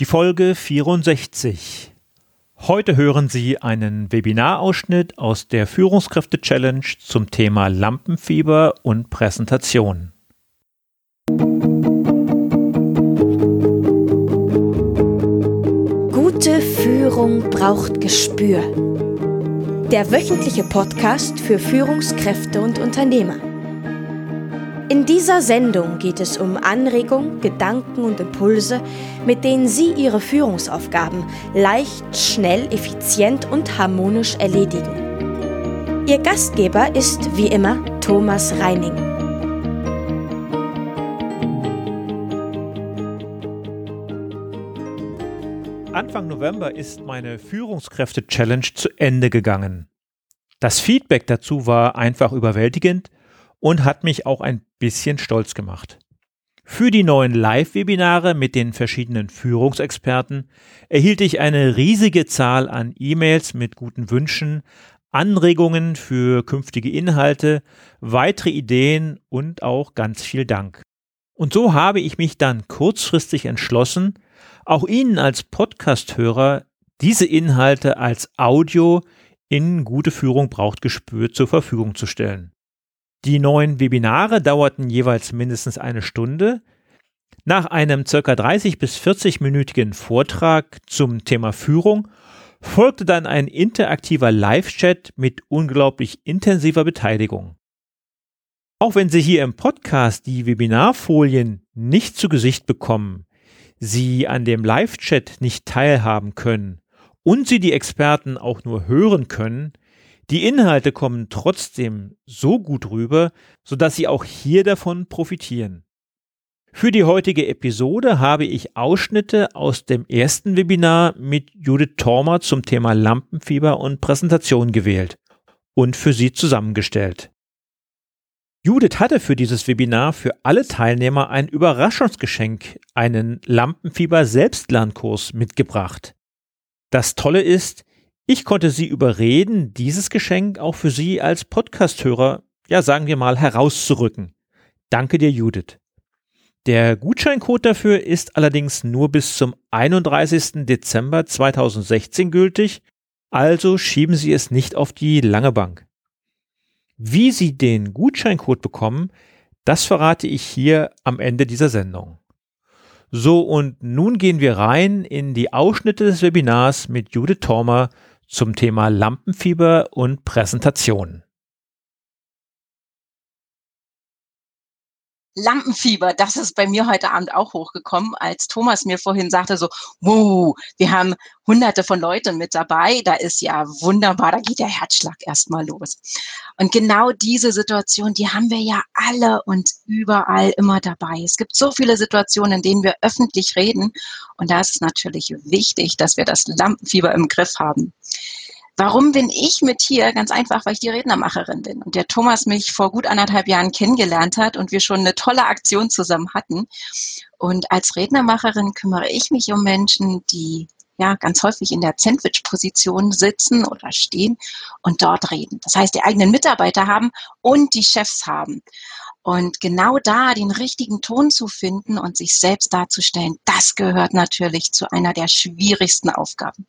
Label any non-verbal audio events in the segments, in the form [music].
Die Folge 64. Heute hören Sie einen Webinarausschnitt aus der Führungskräfte-Challenge zum Thema Lampenfieber und Präsentation. Gute Führung braucht Gespür. Der wöchentliche Podcast für Führungskräfte und Unternehmer. In dieser Sendung geht es um Anregungen, Gedanken und Impulse, mit denen Sie Ihre Führungsaufgaben leicht, schnell, effizient und harmonisch erledigen. Ihr Gastgeber ist wie immer Thomas Reining. Anfang November ist meine Führungskräfte-Challenge zu Ende gegangen. Das Feedback dazu war einfach überwältigend und hat mich auch ein bisschen stolz gemacht. Für die neuen Live-Webinare mit den verschiedenen Führungsexperten erhielt ich eine riesige Zahl an E-Mails mit guten Wünschen, Anregungen für künftige Inhalte, weitere Ideen und auch ganz viel Dank. Und so habe ich mich dann kurzfristig entschlossen, auch Ihnen als Podcast-Hörer diese Inhalte als Audio in gute Führung braucht Gespür zur Verfügung zu stellen. Die neuen Webinare dauerten jeweils mindestens eine Stunde. Nach einem circa 30 bis 40-minütigen Vortrag zum Thema Führung folgte dann ein interaktiver Live-Chat mit unglaublich intensiver Beteiligung. Auch wenn Sie hier im Podcast die Webinarfolien nicht zu Gesicht bekommen, Sie an dem Live-Chat nicht teilhaben können und Sie die Experten auch nur hören können, die Inhalte kommen trotzdem so gut rüber, sodass Sie auch hier davon profitieren. Für die heutige Episode habe ich Ausschnitte aus dem ersten Webinar mit Judith Tormer zum Thema Lampenfieber und Präsentation gewählt und für Sie zusammengestellt. Judith hatte für dieses Webinar für alle Teilnehmer ein Überraschungsgeschenk, einen Lampenfieber Selbstlernkurs mitgebracht. Das Tolle ist, ich konnte sie überreden, dieses Geschenk auch für Sie als Podcasthörer, ja sagen wir mal, herauszurücken. Danke dir, Judith. Der Gutscheincode dafür ist allerdings nur bis zum 31. Dezember 2016 gültig, also schieben Sie es nicht auf die lange Bank. Wie Sie den Gutscheincode bekommen, das verrate ich hier am Ende dieser Sendung. So, und nun gehen wir rein in die Ausschnitte des Webinars mit Judith Tormer zum Thema Lampenfieber und Präsentation. Lampenfieber, das ist bei mir heute Abend auch hochgekommen, als Thomas mir vorhin sagte so, wow, wir haben hunderte von Leuten mit dabei, da ist ja wunderbar, da geht der Herzschlag erstmal los. Und genau diese Situation, die haben wir ja alle und überall immer dabei. Es gibt so viele Situationen, in denen wir öffentlich reden und da ist es natürlich wichtig, dass wir das Lampenfieber im Griff haben. Warum bin ich mit hier? Ganz einfach, weil ich die Rednermacherin bin und der Thomas mich vor gut anderthalb Jahren kennengelernt hat und wir schon eine tolle Aktion zusammen hatten. Und als Rednermacherin kümmere ich mich um Menschen, die ja ganz häufig in der Sandwich-Position sitzen oder stehen und dort reden. Das heißt, die eigenen Mitarbeiter haben und die Chefs haben. Und genau da den richtigen Ton zu finden und sich selbst darzustellen, das gehört natürlich zu einer der schwierigsten Aufgaben.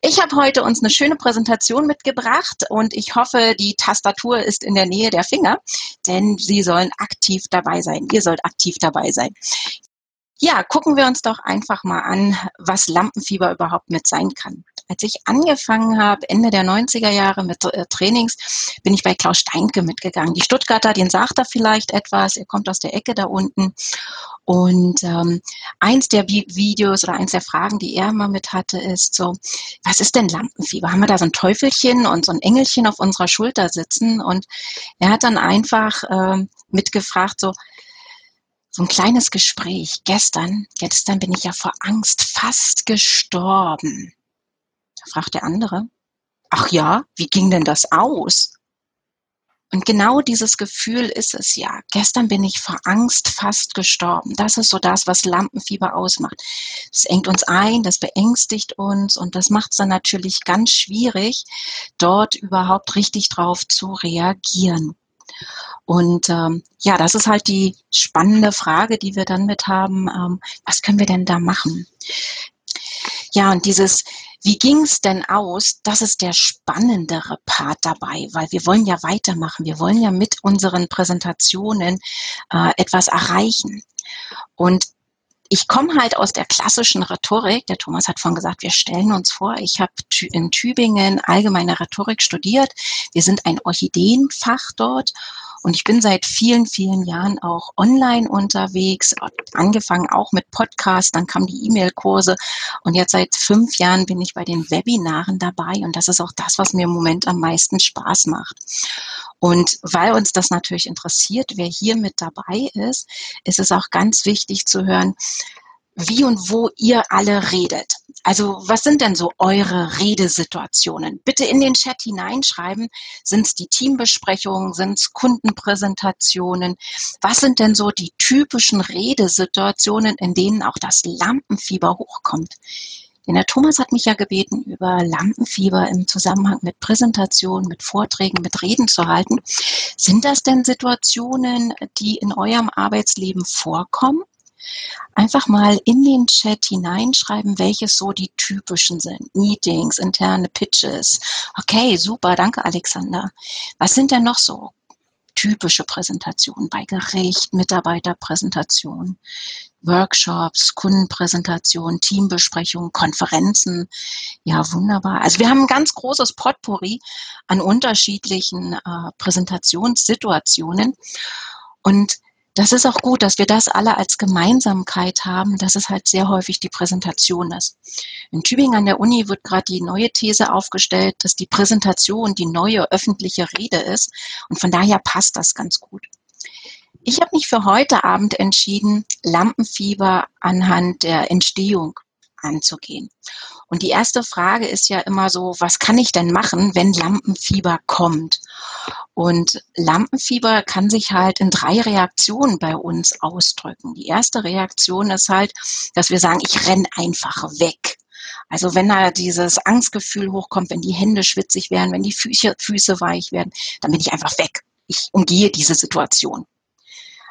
Ich habe heute uns eine schöne Präsentation mitgebracht und ich hoffe, die Tastatur ist in der Nähe der Finger, denn Sie sollen aktiv dabei sein. Ihr sollt aktiv dabei sein. Ja, gucken wir uns doch einfach mal an, was Lampenfieber überhaupt mit sein kann. Als ich angefangen habe, Ende der 90er Jahre mit äh, Trainings, bin ich bei Klaus Steinke mitgegangen. Die Stuttgarter, den sagt er vielleicht etwas, er kommt aus der Ecke da unten. Und ähm, eins der Videos oder eins der Fragen, die er immer mit hatte, ist so, was ist denn Lampenfieber? Haben wir da so ein Teufelchen und so ein Engelchen auf unserer Schulter sitzen? Und er hat dann einfach ähm, mitgefragt, so, so ein kleines Gespräch. Gestern, gestern bin ich ja vor Angst fast gestorben. Da fragt der andere, ach ja, wie ging denn das aus? Und genau dieses Gefühl ist es ja. Gestern bin ich vor Angst fast gestorben. Das ist so das, was Lampenfieber ausmacht. Das engt uns ein, das beängstigt uns und das macht es dann natürlich ganz schwierig, dort überhaupt richtig drauf zu reagieren. Und ähm, ja, das ist halt die spannende Frage, die wir dann mit haben. Ähm, was können wir denn da machen? Ja, und dieses, wie ging's denn aus, das ist der spannendere Part dabei, weil wir wollen ja weitermachen. Wir wollen ja mit unseren Präsentationen äh, etwas erreichen. Und ich komme halt aus der klassischen Rhetorik. Der Thomas hat vorhin gesagt, wir stellen uns vor, ich habe in Tübingen allgemeine Rhetorik studiert. Wir sind ein Orchideenfach dort und ich bin seit vielen, vielen Jahren auch online unterwegs, angefangen auch mit Podcasts, dann kamen die E-Mail-Kurse und jetzt seit fünf Jahren bin ich bei den Webinaren dabei und das ist auch das, was mir im Moment am meisten Spaß macht. Und weil uns das natürlich interessiert, wer hier mit dabei ist, ist es auch ganz wichtig zu hören, wie und wo ihr alle redet. Also was sind denn so eure Redesituationen? Bitte in den Chat hineinschreiben. Sind es die Teambesprechungen? Sind es Kundenpräsentationen? Was sind denn so die typischen Redesituationen, in denen auch das Lampenfieber hochkommt? Denn der Thomas hat mich ja gebeten, über Lampenfieber im Zusammenhang mit Präsentationen, mit Vorträgen, mit Reden zu halten. Sind das denn Situationen, die in eurem Arbeitsleben vorkommen? Einfach mal in den Chat hineinschreiben, welches so die typischen sind. Meetings, interne Pitches. Okay, super, danke Alexander. Was sind denn noch so typische Präsentationen bei Gericht, Mitarbeiterpräsentationen, Workshops, Kundenpräsentationen, Teambesprechungen, Konferenzen. Ja, wunderbar. Also wir haben ein ganz großes Potpourri an unterschiedlichen äh, Präsentationssituationen. Und das ist auch gut, dass wir das alle als Gemeinsamkeit haben, dass es halt sehr häufig die Präsentation ist. In Tübingen an der Uni wird gerade die neue These aufgestellt, dass die Präsentation die neue öffentliche Rede ist und von daher passt das ganz gut. Ich habe mich für heute Abend entschieden, Lampenfieber anhand der Entstehung anzugehen. Und die erste Frage ist ja immer so, was kann ich denn machen, wenn Lampenfieber kommt? Und Lampenfieber kann sich halt in drei Reaktionen bei uns ausdrücken. Die erste Reaktion ist halt, dass wir sagen, ich renn einfach weg. Also wenn da dieses Angstgefühl hochkommt, wenn die Hände schwitzig werden, wenn die Füße, Füße weich werden, dann bin ich einfach weg. Ich umgehe diese Situation.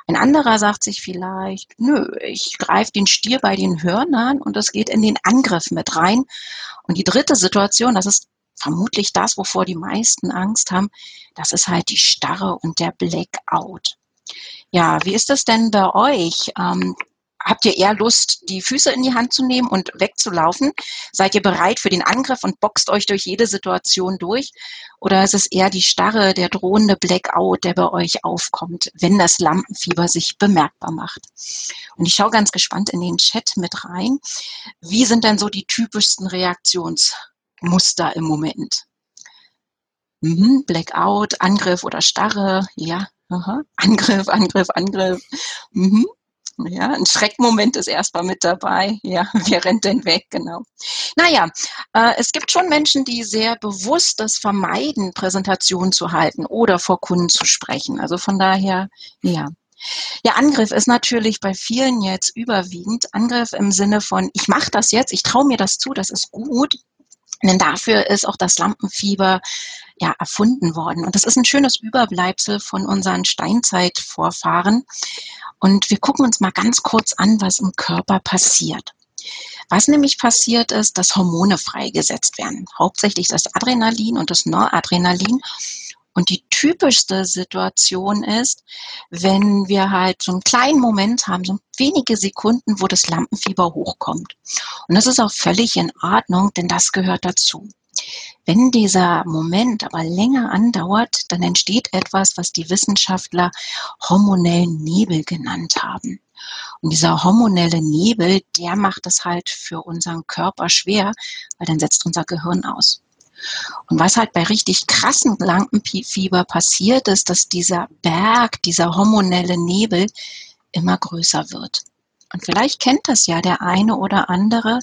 Ein anderer sagt sich vielleicht, nö, ich greife den Stier bei den Hörnern und es geht in den Angriff mit rein. Und die dritte Situation, das ist vermutlich das, wovor die meisten Angst haben, das ist halt die Starre und der Blackout. Ja, wie ist das denn bei euch? Ähm, habt ihr eher Lust, die Füße in die Hand zu nehmen und wegzulaufen? Seid ihr bereit für den Angriff und boxt euch durch jede Situation durch? Oder ist es eher die Starre, der drohende Blackout, der bei euch aufkommt, wenn das Lampenfieber sich bemerkbar macht? Und ich schaue ganz gespannt in den Chat mit rein. Wie sind denn so die typischsten Reaktionsmuster im Moment? Mhm, Blackout, Angriff oder Starre, ja. Aha. Angriff, Angriff, Angriff. Mhm. Ja, ein Schreckmoment ist erstmal mit dabei. Ja, [laughs] wer rennt denn weg? Genau. Naja, äh, es gibt schon Menschen, die sehr bewusst das vermeiden, Präsentationen zu halten oder vor Kunden zu sprechen. Also von daher, ja. Ja, Angriff ist natürlich bei vielen jetzt überwiegend. Angriff im Sinne von, ich mache das jetzt, ich traue mir das zu, das ist gut. Denn dafür ist auch das Lampenfieber ja erfunden worden. Und das ist ein schönes Überbleibsel von unseren Steinzeitvorfahren. Und wir gucken uns mal ganz kurz an, was im Körper passiert. Was nämlich passiert ist, dass Hormone freigesetzt werden. Hauptsächlich das Adrenalin und das Noradrenalin. Und die typischste Situation ist, wenn wir halt so einen kleinen Moment haben, so wenige Sekunden, wo das Lampenfieber hochkommt. Und das ist auch völlig in Ordnung, denn das gehört dazu. Wenn dieser Moment aber länger andauert, dann entsteht etwas, was die Wissenschaftler hormonellen Nebel genannt haben. Und dieser hormonelle Nebel, der macht es halt für unseren Körper schwer, weil dann setzt unser Gehirn aus. Und was halt bei richtig krassen Lampenfieber passiert, ist, dass dieser Berg, dieser hormonelle Nebel immer größer wird. Und vielleicht kennt das ja der eine oder andere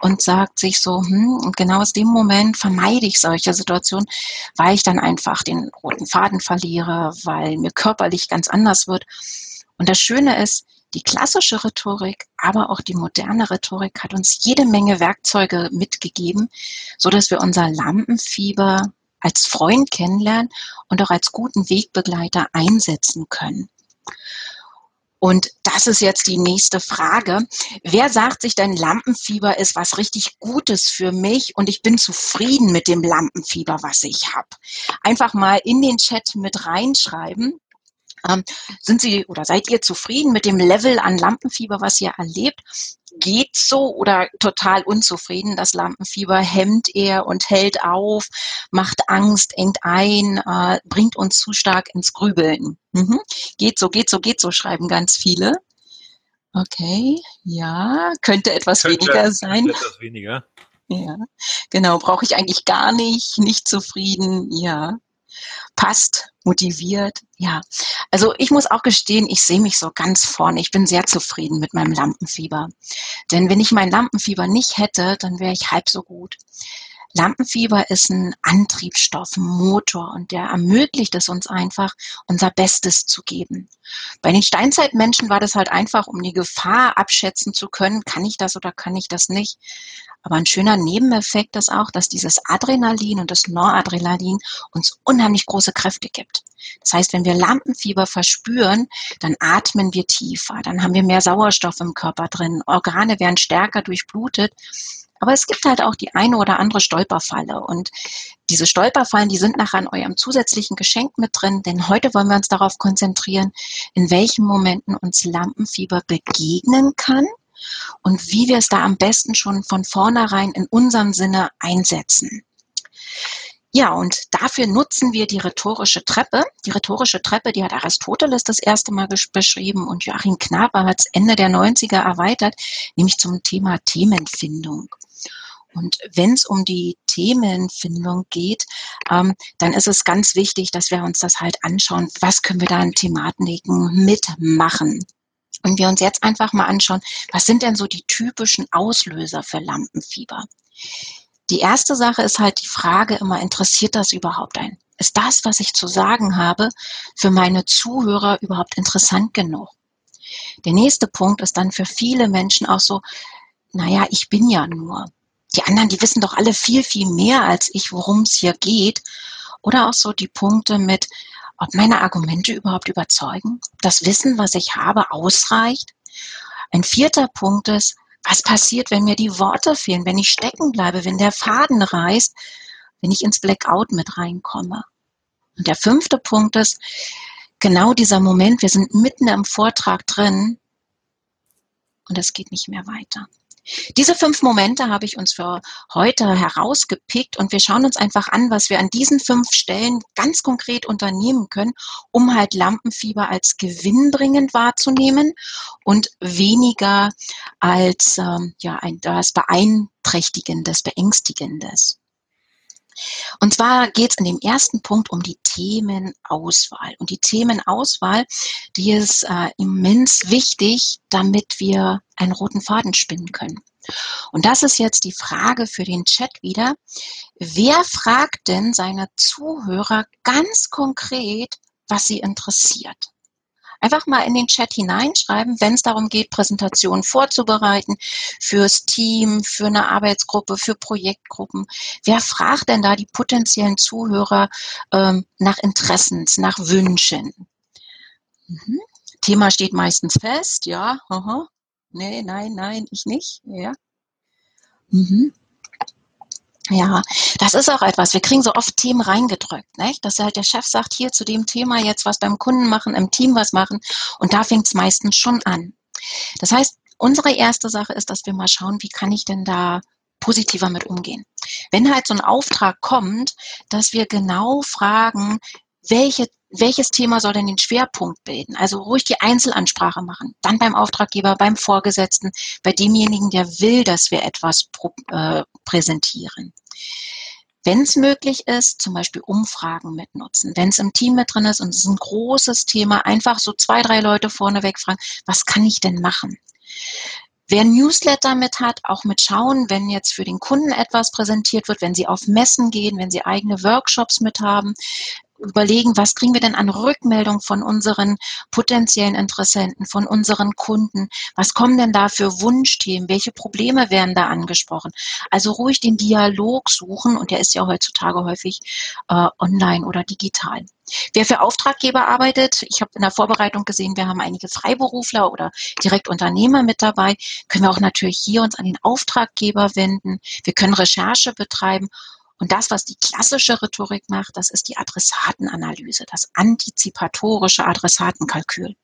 und sagt sich so, hm, und genau aus dem Moment vermeide ich solche Situationen, weil ich dann einfach den roten Faden verliere, weil mir körperlich ganz anders wird. Und das Schöne ist, die klassische Rhetorik, aber auch die moderne Rhetorik hat uns jede Menge Werkzeuge mitgegeben, so dass wir unser Lampenfieber als Freund kennenlernen und auch als guten Wegbegleiter einsetzen können. Und das ist jetzt die nächste Frage. Wer sagt sich denn, Lampenfieber ist was richtig Gutes für mich und ich bin zufrieden mit dem Lampenfieber, was ich habe? Einfach mal in den Chat mit reinschreiben. Ähm, sind Sie oder seid ihr zufrieden mit dem Level an Lampenfieber, was ihr erlebt? Geht so oder total unzufrieden? Das Lampenfieber hemmt er und hält auf, macht Angst, engt ein, äh, bringt uns zu stark ins Grübeln. Mhm. Geht so, geht so, geht so, schreiben ganz viele. Okay, ja, könnte etwas könnte, weniger sein. Etwas weniger. Ja, genau, brauche ich eigentlich gar nicht, nicht zufrieden, ja passt, motiviert. Ja, also ich muss auch gestehen, ich sehe mich so ganz vorne. Ich bin sehr zufrieden mit meinem Lampenfieber. Denn wenn ich mein Lampenfieber nicht hätte, dann wäre ich halb so gut. Lampenfieber ist ein Antriebsstoff, ein Motor und der ermöglicht es uns einfach, unser Bestes zu geben. Bei den Steinzeitmenschen war das halt einfach, um die Gefahr abschätzen zu können, kann ich das oder kann ich das nicht. Aber ein schöner Nebeneffekt ist auch, dass dieses Adrenalin und das Noradrenalin uns unheimlich große Kräfte gibt. Das heißt, wenn wir Lampenfieber verspüren, dann atmen wir tiefer, dann haben wir mehr Sauerstoff im Körper drin, Organe werden stärker durchblutet. Aber es gibt halt auch die eine oder andere Stolperfalle. Und diese Stolperfallen, die sind nachher an eurem zusätzlichen Geschenk mit drin, denn heute wollen wir uns darauf konzentrieren, in welchen Momenten uns Lampenfieber begegnen kann und wie wir es da am besten schon von vornherein in unserem Sinne einsetzen. Ja, und dafür nutzen wir die rhetorische Treppe. Die rhetorische Treppe, die hat Aristoteles das erste Mal beschrieben und Joachim Knaper hat es Ende der 90er erweitert, nämlich zum Thema Themenfindung. Und wenn es um die Themenfindung geht, ähm, dann ist es ganz wichtig, dass wir uns das halt anschauen, was können wir da an Thematiken mitmachen. Und wir uns jetzt einfach mal anschauen, was sind denn so die typischen Auslöser für Lampenfieber? Die erste Sache ist halt die Frage immer, interessiert das überhaupt ein? Ist das, was ich zu sagen habe, für meine Zuhörer überhaupt interessant genug? Der nächste Punkt ist dann für viele Menschen auch so, naja, ich bin ja nur. Die anderen, die wissen doch alle viel, viel mehr als ich, worum es hier geht. Oder auch so die Punkte mit, ob meine Argumente überhaupt überzeugen, das Wissen, was ich habe, ausreicht. Ein vierter Punkt ist, was passiert, wenn mir die Worte fehlen, wenn ich stecken bleibe, wenn der Faden reißt, wenn ich ins Blackout mit reinkomme. Und der fünfte Punkt ist, genau dieser Moment, wir sind mitten im Vortrag drin und es geht nicht mehr weiter. Diese fünf Momente habe ich uns für heute herausgepickt und wir schauen uns einfach an, was wir an diesen fünf Stellen ganz konkret unternehmen können, um halt Lampenfieber als gewinnbringend wahrzunehmen und weniger als ähm, ja, ein, das Beeinträchtigendes, Beängstigendes. Und zwar geht es in dem ersten Punkt um die Themenauswahl. Und die Themenauswahl, die ist äh, immens wichtig, damit wir einen roten Faden spinnen können. Und das ist jetzt die Frage für den Chat wieder. Wer fragt denn seine Zuhörer ganz konkret, was sie interessiert? Einfach mal in den Chat hineinschreiben, wenn es darum geht, Präsentationen vorzubereiten fürs Team, für eine Arbeitsgruppe, für Projektgruppen. Wer fragt denn da die potenziellen Zuhörer ähm, nach Interessens, nach Wünschen? Mhm. Thema steht meistens fest, ja. Aha. Nee, nein, nein, ich nicht. Ja. Mhm. Ja, das ist auch etwas. Wir kriegen so oft Themen reingedrückt, nicht? dass halt der Chef sagt, hier zu dem Thema jetzt was beim Kunden machen, im Team was machen und da fängt es meistens schon an. Das heißt, unsere erste Sache ist, dass wir mal schauen, wie kann ich denn da positiver mit umgehen. Wenn halt so ein Auftrag kommt, dass wir genau fragen, welche welches Thema soll denn den Schwerpunkt bilden? Also ruhig die Einzelansprache machen. Dann beim Auftraggeber, beim Vorgesetzten, bei demjenigen, der will, dass wir etwas äh, präsentieren. Wenn es möglich ist, zum Beispiel Umfragen mitnutzen. Wenn es im Team mit drin ist und es ist ein großes Thema, einfach so zwei, drei Leute vorneweg fragen, was kann ich denn machen? Wer Newsletter mit hat, auch mit schauen, wenn jetzt für den Kunden etwas präsentiert wird, wenn sie auf Messen gehen, wenn sie eigene Workshops mit haben, überlegen, was kriegen wir denn an Rückmeldung von unseren potenziellen Interessenten, von unseren Kunden? Was kommen denn da für Wunschthemen? Welche Probleme werden da angesprochen? Also ruhig den Dialog suchen und der ist ja heutzutage häufig äh, online oder digital. Wer für Auftraggeber arbeitet, ich habe in der Vorbereitung gesehen, wir haben einige Freiberufler oder direkt Unternehmer mit dabei, können wir auch natürlich hier uns an den Auftraggeber wenden. Wir können Recherche betreiben und das, was die klassische Rhetorik macht, das ist die Adressatenanalyse, das antizipatorische Adressatenkalkül.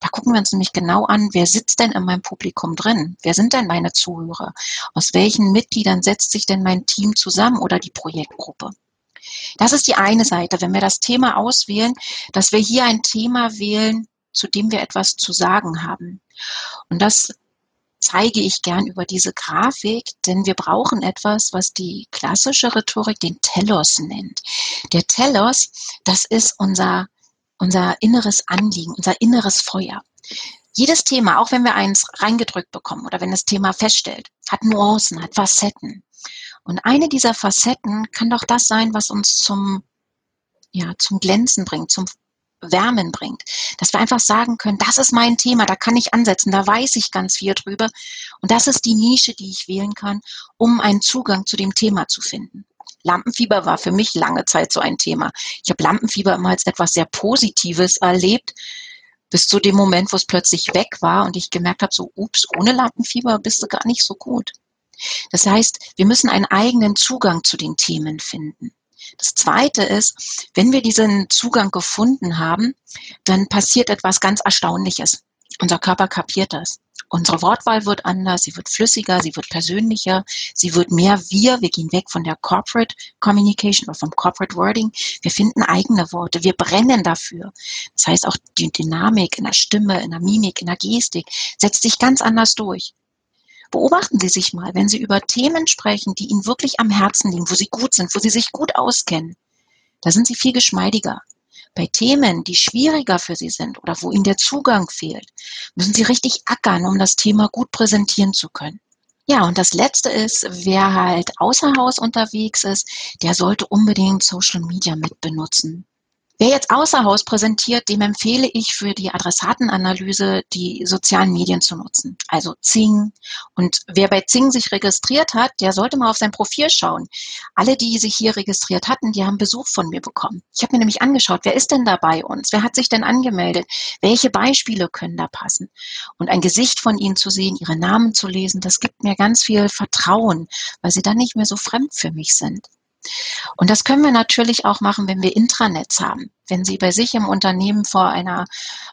Da gucken wir uns nämlich genau an, wer sitzt denn in meinem Publikum drin? Wer sind denn meine Zuhörer? Aus welchen Mitgliedern setzt sich denn mein Team zusammen oder die Projektgruppe? Das ist die eine Seite, wenn wir das Thema auswählen, dass wir hier ein Thema wählen, zu dem wir etwas zu sagen haben. Und das zeige ich gern über diese Grafik, denn wir brauchen etwas, was die klassische Rhetorik den Telos nennt. Der Telos, das ist unser, unser inneres Anliegen, unser inneres Feuer. Jedes Thema, auch wenn wir eins reingedrückt bekommen oder wenn das Thema feststellt, hat Nuancen, hat Facetten. Und eine dieser Facetten kann doch das sein, was uns zum, ja, zum Glänzen bringt, zum Wärmen bringt. Dass wir einfach sagen können, das ist mein Thema, da kann ich ansetzen, da weiß ich ganz viel drüber. Und das ist die Nische, die ich wählen kann, um einen Zugang zu dem Thema zu finden. Lampenfieber war für mich lange Zeit so ein Thema. Ich habe Lampenfieber immer als etwas sehr Positives erlebt, bis zu dem Moment, wo es plötzlich weg war und ich gemerkt habe, so, ups, ohne Lampenfieber bist du gar nicht so gut. Das heißt, wir müssen einen eigenen Zugang zu den Themen finden. Das Zweite ist, wenn wir diesen Zugang gefunden haben, dann passiert etwas ganz Erstaunliches. Unser Körper kapiert das. Unsere Wortwahl wird anders, sie wird flüssiger, sie wird persönlicher, sie wird mehr wir. Wir gehen weg von der Corporate Communication oder vom Corporate Wording. Wir finden eigene Worte, wir brennen dafür. Das heißt, auch die Dynamik in der Stimme, in der Mimik, in der Gestik setzt sich ganz anders durch. Beobachten Sie sich mal, wenn Sie über Themen sprechen, die Ihnen wirklich am Herzen liegen, wo Sie gut sind, wo Sie sich gut auskennen. Da sind Sie viel geschmeidiger. Bei Themen, die schwieriger für Sie sind oder wo Ihnen der Zugang fehlt, müssen Sie richtig ackern, um das Thema gut präsentieren zu können. Ja, und das Letzte ist, wer halt außer Haus unterwegs ist, der sollte unbedingt Social Media mitbenutzen. Wer jetzt außer Haus präsentiert, dem empfehle ich für die Adressatenanalyse die sozialen Medien zu nutzen. Also Zing. Und wer bei Zing sich registriert hat, der sollte mal auf sein Profil schauen. Alle, die sich hier registriert hatten, die haben Besuch von mir bekommen. Ich habe mir nämlich angeschaut, wer ist denn da bei uns? Wer hat sich denn angemeldet? Welche Beispiele können da passen? Und ein Gesicht von ihnen zu sehen, ihre Namen zu lesen, das gibt mir ganz viel Vertrauen, weil sie dann nicht mehr so fremd für mich sind. Und das können wir natürlich auch machen, wenn wir Intranets haben. Wenn Sie bei sich im Unternehmen vor einer,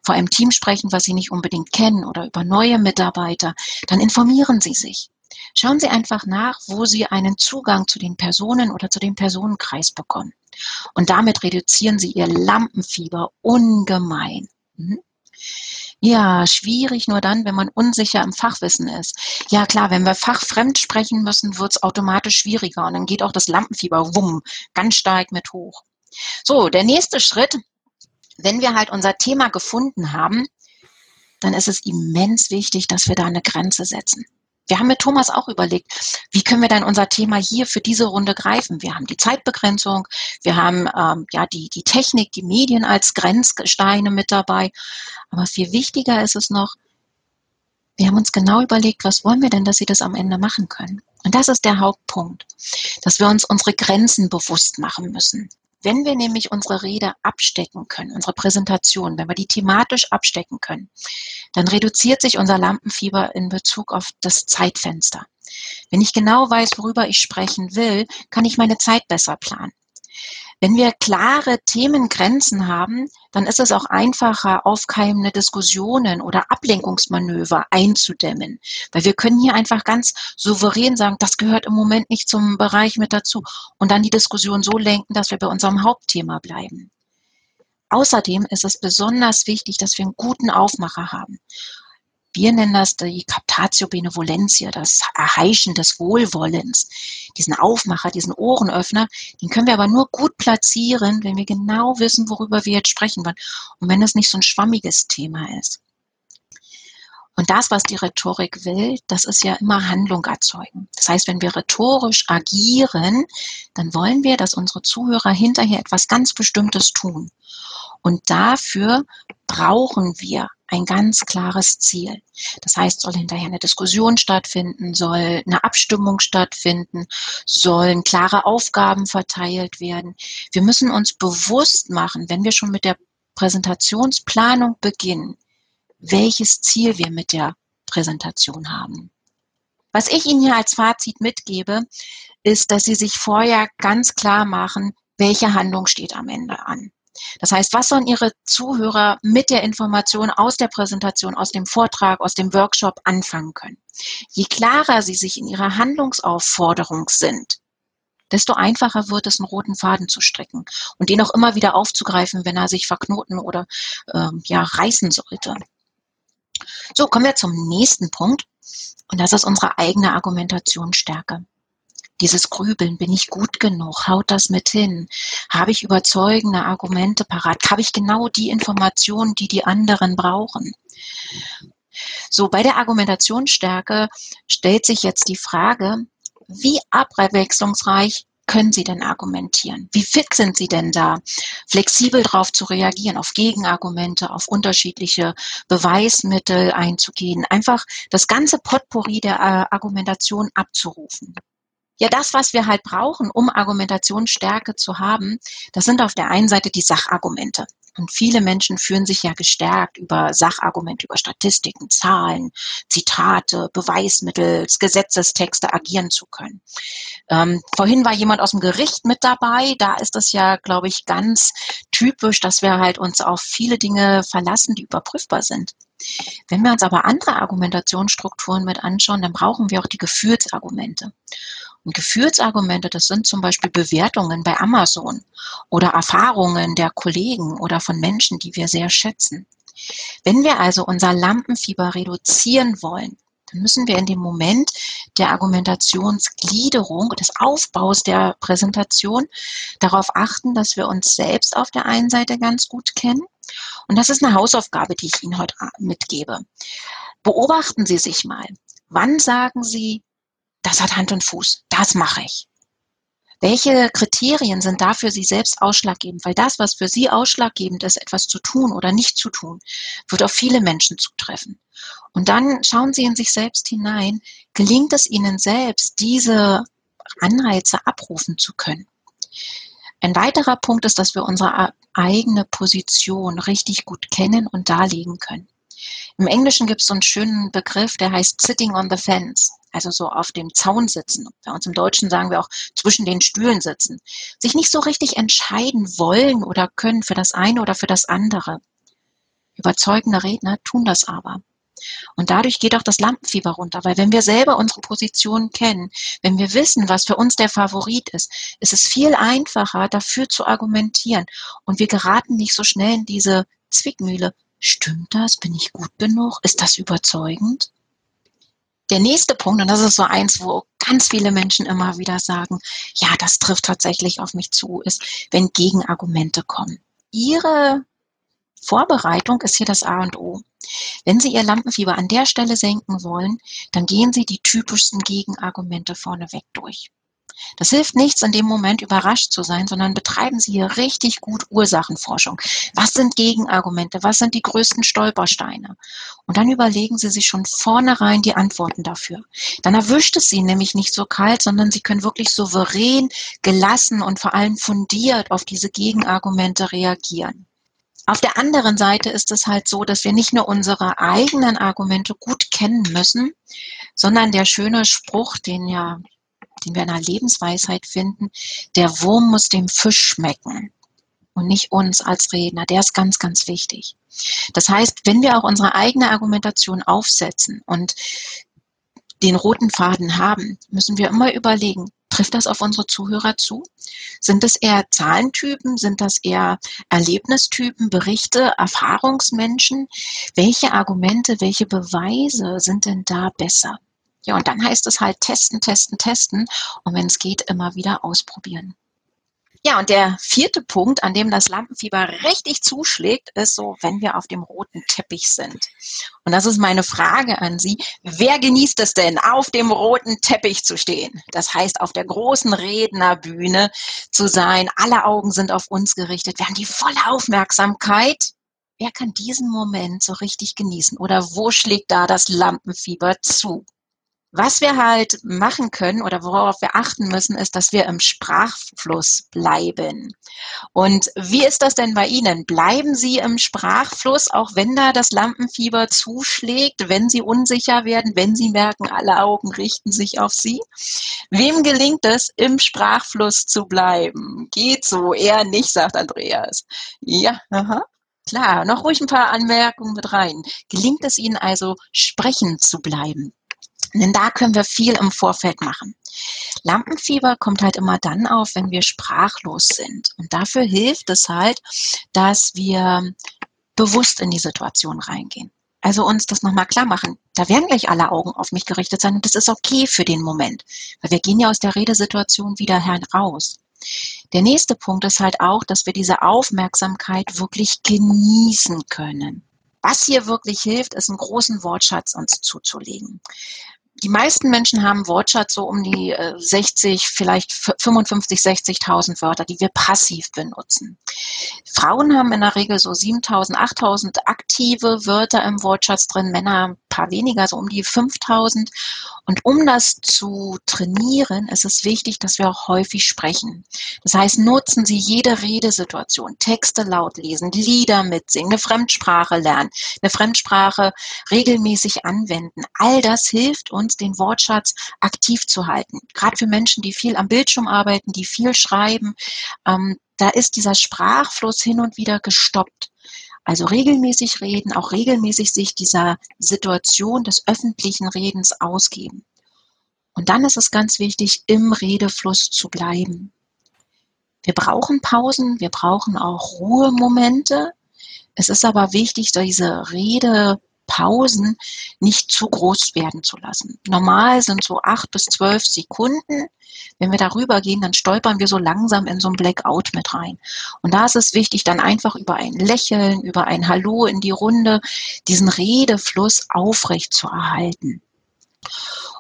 vor einem Team sprechen, was Sie nicht unbedingt kennen oder über neue Mitarbeiter, dann informieren Sie sich. Schauen Sie einfach nach, wo Sie einen Zugang zu den Personen oder zu dem Personenkreis bekommen. Und damit reduzieren Sie Ihr Lampenfieber ungemein. Mhm. Ja, schwierig nur dann, wenn man unsicher im Fachwissen ist. Ja klar, wenn wir fachfremd sprechen müssen, wird es automatisch schwieriger und dann geht auch das Lampenfieber wumm, ganz stark mit hoch. So, der nächste Schritt, wenn wir halt unser Thema gefunden haben, dann ist es immens wichtig, dass wir da eine Grenze setzen. Wir haben mit Thomas auch überlegt, wie können wir dann unser Thema hier für diese Runde greifen? Wir haben die Zeitbegrenzung, wir haben ähm, ja die, die Technik, die Medien als Grenzsteine mit dabei. Aber viel wichtiger ist es noch, wir haben uns genau überlegt, was wollen wir denn, dass sie das am Ende machen können? Und das ist der Hauptpunkt, dass wir uns unsere Grenzen bewusst machen müssen. Wenn wir nämlich unsere Rede abstecken können, unsere Präsentation, wenn wir die thematisch abstecken können, dann reduziert sich unser Lampenfieber in Bezug auf das Zeitfenster. Wenn ich genau weiß, worüber ich sprechen will, kann ich meine Zeit besser planen. Wenn wir klare Themengrenzen haben, dann ist es auch einfacher, aufkeimende Diskussionen oder Ablenkungsmanöver einzudämmen. Weil wir können hier einfach ganz souverän sagen, das gehört im Moment nicht zum Bereich mit dazu. Und dann die Diskussion so lenken, dass wir bei unserem Hauptthema bleiben. Außerdem ist es besonders wichtig, dass wir einen guten Aufmacher haben. Wir nennen das die Captatio Benevolentia, das Erheischen des Wohlwollens. Diesen Aufmacher, diesen Ohrenöffner, den können wir aber nur gut platzieren, wenn wir genau wissen, worüber wir jetzt sprechen wollen. Und wenn das nicht so ein schwammiges Thema ist. Und das, was die Rhetorik will, das ist ja immer Handlung erzeugen. Das heißt, wenn wir rhetorisch agieren, dann wollen wir, dass unsere Zuhörer hinterher etwas ganz Bestimmtes tun. Und dafür brauchen wir ein ganz klares Ziel. Das heißt, soll hinterher eine Diskussion stattfinden, soll eine Abstimmung stattfinden, sollen klare Aufgaben verteilt werden. Wir müssen uns bewusst machen, wenn wir schon mit der Präsentationsplanung beginnen, welches Ziel wir mit der Präsentation haben. Was ich Ihnen hier als Fazit mitgebe, ist, dass Sie sich vorher ganz klar machen, welche Handlung steht am Ende an. Das heißt, was sollen Ihre Zuhörer mit der Information aus der Präsentation, aus dem Vortrag, aus dem Workshop anfangen können? Je klarer Sie sich in Ihrer Handlungsaufforderung sind, desto einfacher wird es, einen roten Faden zu stricken und den auch immer wieder aufzugreifen, wenn er sich verknoten oder ähm, ja, reißen sollte. So, kommen wir zum nächsten Punkt. Und das ist unsere eigene Argumentationsstärke. Dieses Grübeln, bin ich gut genug? Haut das mit hin? Habe ich überzeugende Argumente parat? Habe ich genau die Informationen, die die anderen brauchen? So, bei der Argumentationsstärke stellt sich jetzt die Frage, wie abwechslungsreich können Sie denn argumentieren? Wie fit sind Sie denn da, flexibel darauf zu reagieren, auf Gegenargumente, auf unterschiedliche Beweismittel einzugehen, einfach das ganze Potpourri der äh, Argumentation abzurufen? Ja, das, was wir halt brauchen, um Argumentationsstärke zu haben, das sind auf der einen Seite die Sachargumente. Und viele Menschen fühlen sich ja gestärkt über Sachargumente, über Statistiken, Zahlen, Zitate, Beweismittel, Gesetzestexte agieren zu können. Ähm, vorhin war jemand aus dem Gericht mit dabei. Da ist es ja, glaube ich, ganz typisch, dass wir halt uns auf viele Dinge verlassen, die überprüfbar sind. Wenn wir uns aber andere Argumentationsstrukturen mit anschauen, dann brauchen wir auch die Gefühlsargumente. Und Gefühlsargumente, das sind zum Beispiel Bewertungen bei Amazon oder Erfahrungen der Kollegen oder von Menschen, die wir sehr schätzen. Wenn wir also unser Lampenfieber reduzieren wollen, dann müssen wir in dem Moment der Argumentationsgliederung, des Aufbaus der Präsentation darauf achten, dass wir uns selbst auf der einen Seite ganz gut kennen. Und das ist eine Hausaufgabe, die ich Ihnen heute mitgebe. Beobachten Sie sich mal. Wann sagen Sie, das hat Hand und Fuß, das mache ich. Welche Kriterien sind da für Sie selbst ausschlaggebend? Weil das, was für Sie ausschlaggebend ist, etwas zu tun oder nicht zu tun, wird auf viele Menschen zutreffen. Und dann schauen Sie in sich selbst hinein, gelingt es Ihnen selbst, diese Anreize abrufen zu können? Ein weiterer Punkt ist, dass wir unsere eigene Position richtig gut kennen und darlegen können. Im Englischen gibt es so einen schönen Begriff, der heißt Sitting on the Fence also so auf dem Zaun sitzen. Bei uns im Deutschen sagen wir auch zwischen den Stühlen sitzen. Sich nicht so richtig entscheiden wollen oder können für das eine oder für das andere. Überzeugende Redner tun das aber. Und dadurch geht auch das Lampenfieber runter, weil wenn wir selber unsere Position kennen, wenn wir wissen, was für uns der Favorit ist, ist es viel einfacher, dafür zu argumentieren. Und wir geraten nicht so schnell in diese Zwickmühle. Stimmt das? Bin ich gut genug? Ist das überzeugend? Der nächste Punkt, und das ist so eins, wo ganz viele Menschen immer wieder sagen, ja, das trifft tatsächlich auf mich zu, ist, wenn Gegenargumente kommen. Ihre Vorbereitung ist hier das A und O. Wenn Sie Ihr Lampenfieber an der Stelle senken wollen, dann gehen Sie die typischsten Gegenargumente vorneweg durch. Das hilft nichts, in dem Moment überrascht zu sein, sondern betreiben Sie hier richtig gut Ursachenforschung. Was sind Gegenargumente? Was sind die größten Stolpersteine? Und dann überlegen Sie sich schon vornherein die Antworten dafür. Dann erwischt es Sie nämlich nicht so kalt, sondern Sie können wirklich souverän, gelassen und vor allem fundiert auf diese Gegenargumente reagieren. Auf der anderen Seite ist es halt so, dass wir nicht nur unsere eigenen Argumente gut kennen müssen, sondern der schöne Spruch, den ja den wir in der Lebensweisheit finden, der Wurm muss dem Fisch schmecken und nicht uns als Redner. Der ist ganz, ganz wichtig. Das heißt, wenn wir auch unsere eigene Argumentation aufsetzen und den roten Faden haben, müssen wir immer überlegen, trifft das auf unsere Zuhörer zu? Sind es eher Zahlentypen? Sind das eher Erlebnistypen, Berichte, Erfahrungsmenschen? Welche Argumente, welche Beweise sind denn da besser? Ja, und dann heißt es halt testen, testen, testen und wenn es geht, immer wieder ausprobieren. Ja, und der vierte Punkt, an dem das Lampenfieber richtig zuschlägt, ist so, wenn wir auf dem roten Teppich sind. Und das ist meine Frage an Sie. Wer genießt es denn, auf dem roten Teppich zu stehen? Das heißt, auf der großen Rednerbühne zu sein. Alle Augen sind auf uns gerichtet. Wir haben die volle Aufmerksamkeit. Wer kann diesen Moment so richtig genießen? Oder wo schlägt da das Lampenfieber zu? Was wir halt machen können oder worauf wir achten müssen, ist, dass wir im Sprachfluss bleiben. Und wie ist das denn bei Ihnen? Bleiben Sie im Sprachfluss, auch wenn da das Lampenfieber zuschlägt, wenn Sie unsicher werden, wenn Sie merken, alle Augen richten sich auf Sie? Wem gelingt es, im Sprachfluss zu bleiben? Geht so, eher nicht, sagt Andreas. Ja, aha. Klar, noch ruhig ein paar Anmerkungen mit rein. Gelingt es Ihnen also, sprechen zu bleiben? Denn da können wir viel im Vorfeld machen. Lampenfieber kommt halt immer dann auf, wenn wir sprachlos sind. Und dafür hilft es halt, dass wir bewusst in die Situation reingehen. Also uns das nochmal klar machen. Da werden gleich alle Augen auf mich gerichtet sein und das ist okay für den Moment. Weil wir gehen ja aus der Redesituation wieder heraus. Der nächste Punkt ist halt auch, dass wir diese Aufmerksamkeit wirklich genießen können. Was hier wirklich hilft, ist einen großen Wortschatz uns zuzulegen die meisten Menschen haben Wortschatz so um die 60, äh, vielleicht 55, 60.000 Wörter, die wir passiv benutzen. Frauen haben in der Regel so 7.000, 8.000 aktive Wörter im Wortschatz drin, Männer ein paar weniger, so um die 5.000. Und um das zu trainieren, ist es wichtig, dass wir auch häufig sprechen. Das heißt, nutzen Sie jede Redesituation, Texte laut lesen, Lieder mitsingen, eine Fremdsprache lernen, eine Fremdsprache regelmäßig anwenden. All das hilft uns, den Wortschatz aktiv zu halten. Gerade für Menschen, die viel am Bildschirm arbeiten, die viel schreiben, ähm, da ist dieser Sprachfluss hin und wieder gestoppt. Also regelmäßig reden, auch regelmäßig sich dieser Situation des öffentlichen Redens ausgeben. Und dann ist es ganz wichtig, im Redefluss zu bleiben. Wir brauchen Pausen, wir brauchen auch Ruhemomente. Es ist aber wichtig, diese Rede Pausen nicht zu groß werden zu lassen. Normal sind so acht bis zwölf Sekunden. Wenn wir darüber gehen, dann stolpern wir so langsam in so ein Blackout mit rein. Und da ist es wichtig, dann einfach über ein Lächeln, über ein Hallo in die Runde, diesen Redefluss aufrecht zu erhalten.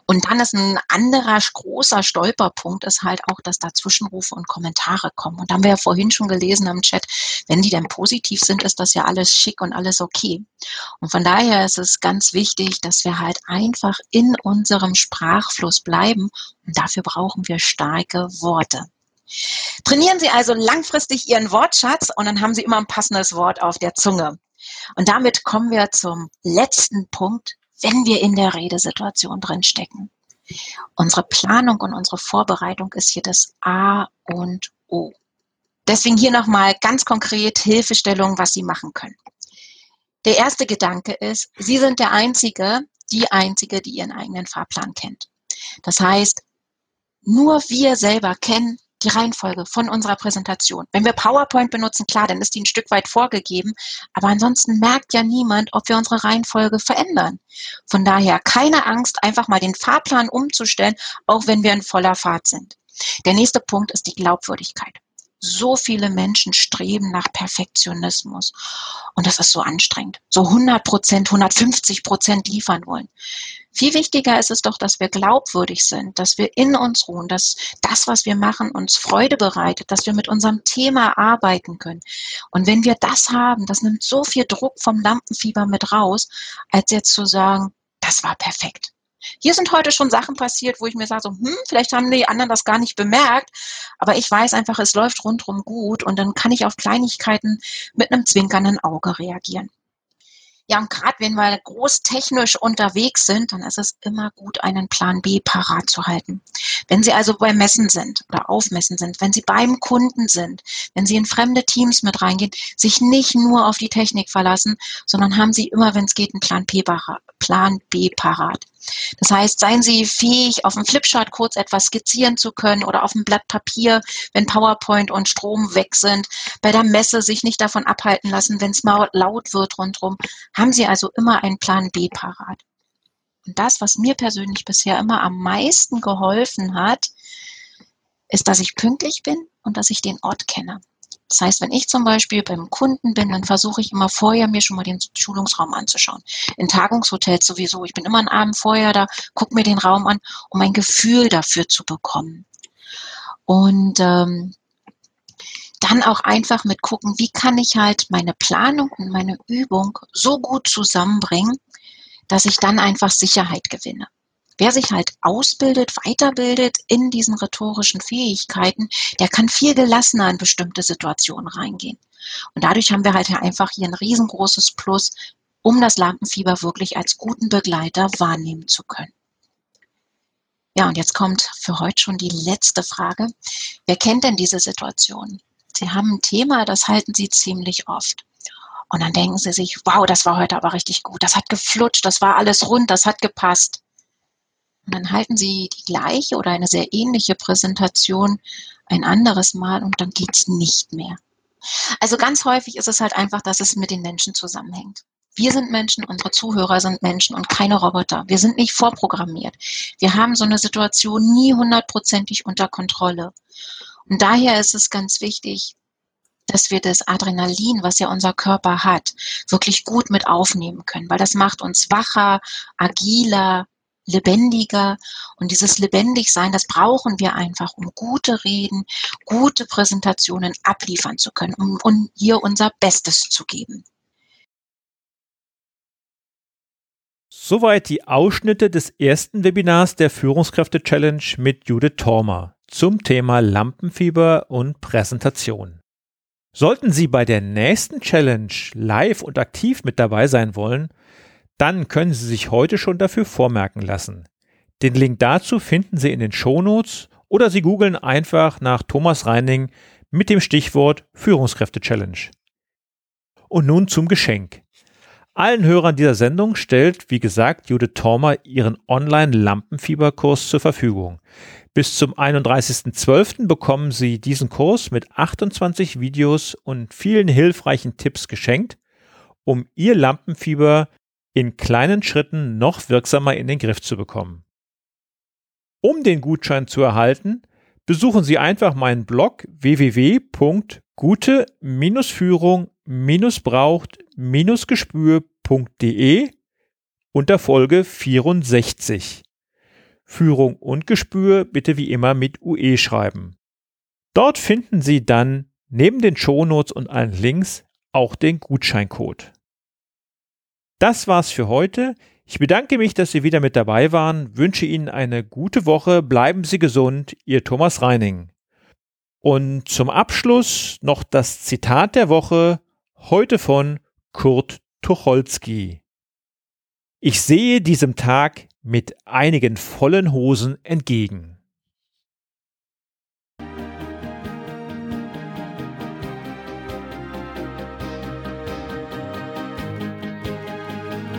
Und dann ist ein anderer großer Stolperpunkt ist halt auch, dass da Zwischenrufe und Kommentare kommen. Und da haben wir ja vorhin schon gelesen im Chat, wenn die denn positiv sind, ist das ja alles schick und alles okay. Und von daher ist es ganz wichtig, dass wir halt einfach in unserem Sprachfluss bleiben. Und dafür brauchen wir starke Worte. Trainieren Sie also langfristig Ihren Wortschatz und dann haben Sie immer ein passendes Wort auf der Zunge. Und damit kommen wir zum letzten Punkt, wenn wir in der Redesituation drinstecken. Unsere Planung und unsere Vorbereitung ist hier das A und O. Deswegen hier nochmal ganz konkret Hilfestellung, was Sie machen können. Der erste Gedanke ist, Sie sind der Einzige, die Einzige, die Ihren eigenen Fahrplan kennt. Das heißt, nur wir selber kennen die Reihenfolge von unserer Präsentation. Wenn wir PowerPoint benutzen, klar, dann ist die ein Stück weit vorgegeben, aber ansonsten merkt ja niemand, ob wir unsere Reihenfolge verändern. Von daher keine Angst, einfach mal den Fahrplan umzustellen, auch wenn wir in voller Fahrt sind. Der nächste Punkt ist die Glaubwürdigkeit. So viele Menschen streben nach Perfektionismus. Und das ist so anstrengend. So 100 Prozent, 150 Prozent liefern wollen. Viel wichtiger ist es doch, dass wir glaubwürdig sind, dass wir in uns ruhen, dass das, was wir machen, uns Freude bereitet, dass wir mit unserem Thema arbeiten können. Und wenn wir das haben, das nimmt so viel Druck vom Lampenfieber mit raus, als jetzt zu sagen, das war perfekt. Hier sind heute schon Sachen passiert, wo ich mir sage, so, hm, vielleicht haben die anderen das gar nicht bemerkt, aber ich weiß einfach, es läuft rundherum gut und dann kann ich auf Kleinigkeiten mit einem zwinkernden Auge reagieren. Ja, und gerade wenn wir großtechnisch unterwegs sind, dann ist es immer gut, einen Plan B parat zu halten. Wenn Sie also beim Messen sind oder auf Messen sind, wenn Sie beim Kunden sind, wenn Sie in fremde Teams mit reingehen, sich nicht nur auf die Technik verlassen, sondern haben Sie immer, wenn es geht, einen Plan B, Plan B parat. Das heißt, seien Sie fähig, auf dem Flipchart kurz etwas skizzieren zu können oder auf dem Blatt Papier, wenn PowerPoint und Strom weg sind. Bei der Messe sich nicht davon abhalten lassen, wenn es laut wird rundherum. Haben Sie also immer einen Plan B parat. Und das, was mir persönlich bisher immer am meisten geholfen hat, ist, dass ich pünktlich bin und dass ich den Ort kenne. Das heißt, wenn ich zum Beispiel beim Kunden bin, dann versuche ich immer vorher mir schon mal den Schulungsraum anzuschauen. In Tagungshotels sowieso. Ich bin immer einen Abend vorher da, gucke mir den Raum an, um ein Gefühl dafür zu bekommen. Und ähm, dann auch einfach mit gucken, wie kann ich halt meine Planung und meine Übung so gut zusammenbringen, dass ich dann einfach Sicherheit gewinne. Wer sich halt ausbildet, weiterbildet in diesen rhetorischen Fähigkeiten, der kann viel gelassener in bestimmte Situationen reingehen. Und dadurch haben wir halt einfach hier ein riesengroßes Plus, um das Lampenfieber wirklich als guten Begleiter wahrnehmen zu können. Ja, und jetzt kommt für heute schon die letzte Frage. Wer kennt denn diese Situation? Sie haben ein Thema, das halten Sie ziemlich oft. Und dann denken Sie sich, wow, das war heute aber richtig gut. Das hat geflutscht, das war alles rund, das hat gepasst. Und dann halten Sie die gleiche oder eine sehr ähnliche Präsentation ein anderes Mal und dann geht's nicht mehr. Also ganz häufig ist es halt einfach, dass es mit den Menschen zusammenhängt. Wir sind Menschen, unsere Zuhörer sind Menschen und keine Roboter. Wir sind nicht vorprogrammiert. Wir haben so eine Situation nie hundertprozentig unter Kontrolle. Und daher ist es ganz wichtig, dass wir das Adrenalin, was ja unser Körper hat, wirklich gut mit aufnehmen können, weil das macht uns wacher, agiler, lebendiger. Und dieses Lebendigsein, das brauchen wir einfach, um gute Reden, gute Präsentationen abliefern zu können, um, um hier unser Bestes zu geben. Soweit die Ausschnitte des ersten Webinars der Führungskräfte Challenge mit Judith Tormer zum Thema Lampenfieber und Präsentation. Sollten Sie bei der nächsten Challenge live und aktiv mit dabei sein wollen, dann können Sie sich heute schon dafür vormerken lassen. Den Link dazu finden Sie in den Shownotes oder Sie googeln einfach nach Thomas Reining mit dem Stichwort Führungskräfte Challenge. Und nun zum Geschenk. Allen Hörern dieser Sendung stellt, wie gesagt, Judith Tormer ihren Online-Lampenfieberkurs zur Verfügung. Bis zum 31.12. bekommen Sie diesen Kurs mit 28 Videos und vielen hilfreichen Tipps geschenkt, um Ihr Lampenfieber in kleinen Schritten noch wirksamer in den Griff zu bekommen. Um den Gutschein zu erhalten, besuchen Sie einfach meinen Blog www.gute-führung-braucht-gespür.de unter Folge 64. Führung und Gespür bitte wie immer mit UE schreiben. Dort finden Sie dann neben den Shownotes und allen Links auch den Gutscheincode. Das war's für heute. Ich bedanke mich, dass Sie wieder mit dabei waren, wünsche Ihnen eine gute Woche, bleiben Sie gesund, Ihr Thomas Reining. Und zum Abschluss noch das Zitat der Woche, heute von Kurt Tucholsky. Ich sehe diesem Tag mit einigen vollen Hosen entgegen.